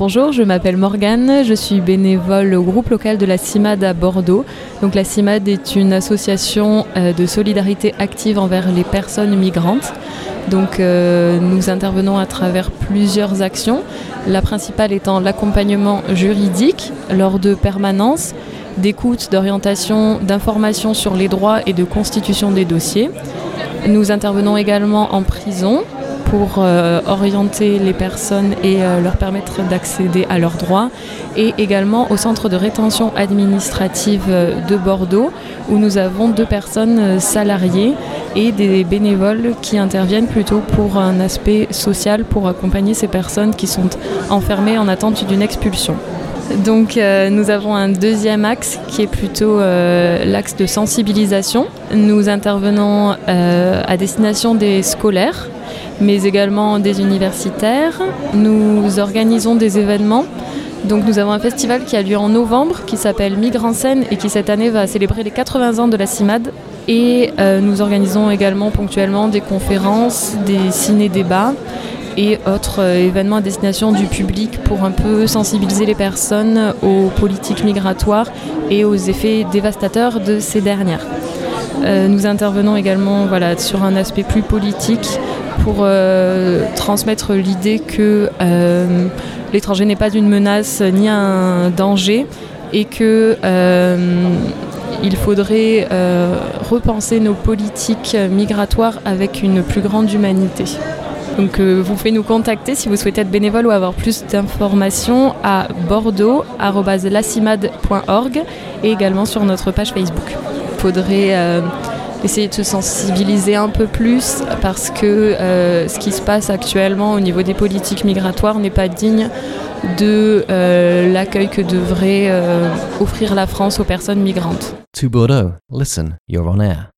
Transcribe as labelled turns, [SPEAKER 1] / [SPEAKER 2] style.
[SPEAKER 1] Bonjour, je m'appelle Morgane, je suis bénévole au groupe local de la CIMAD à Bordeaux. Donc la CIMAD est une association euh, de solidarité active envers les personnes migrantes. Donc euh, nous intervenons à travers plusieurs actions, la principale étant l'accompagnement juridique lors de permanences, d'écoute, d'orientation, d'information sur les droits et de constitution des dossiers. Nous intervenons également en prison pour euh, orienter les personnes et euh, leur permettre d'accéder à leurs droits. Et également au centre de rétention administrative euh, de Bordeaux, où nous avons deux personnes salariées et des bénévoles qui interviennent plutôt pour un aspect social, pour accompagner ces personnes qui sont enfermées en attente d'une expulsion. Donc nous avons un deuxième axe qui est plutôt l'axe de sensibilisation. Nous intervenons à destination des scolaires mais également des universitaires. Nous organisons des événements. Donc nous avons un festival qui a lieu en novembre qui s'appelle Migre en scène et qui cette année va célébrer les 80 ans de la CIMAD. Et euh, nous organisons également ponctuellement des conférences, des ciné-débats et autres euh, événements à destination du public pour un peu sensibiliser les personnes aux politiques migratoires et aux effets dévastateurs de ces dernières. Euh, nous intervenons également voilà, sur un aspect plus politique pour euh, transmettre l'idée que l'étranger n'est pas une menace ni un danger et que il faudrait repenser nos politiques migratoires avec une plus grande humanité. Donc vous pouvez nous contacter si vous souhaitez être bénévole ou avoir plus d'informations à bordeaux.lacimad.org et également sur notre page Facebook faudrait euh, essayer de se sensibiliser un peu plus parce que euh, ce qui se passe actuellement au niveau des politiques migratoires n'est pas digne de euh, l'accueil que devrait offrir la France aux personnes migrantes.
[SPEAKER 2] To Bordeaux, listen, you're on air.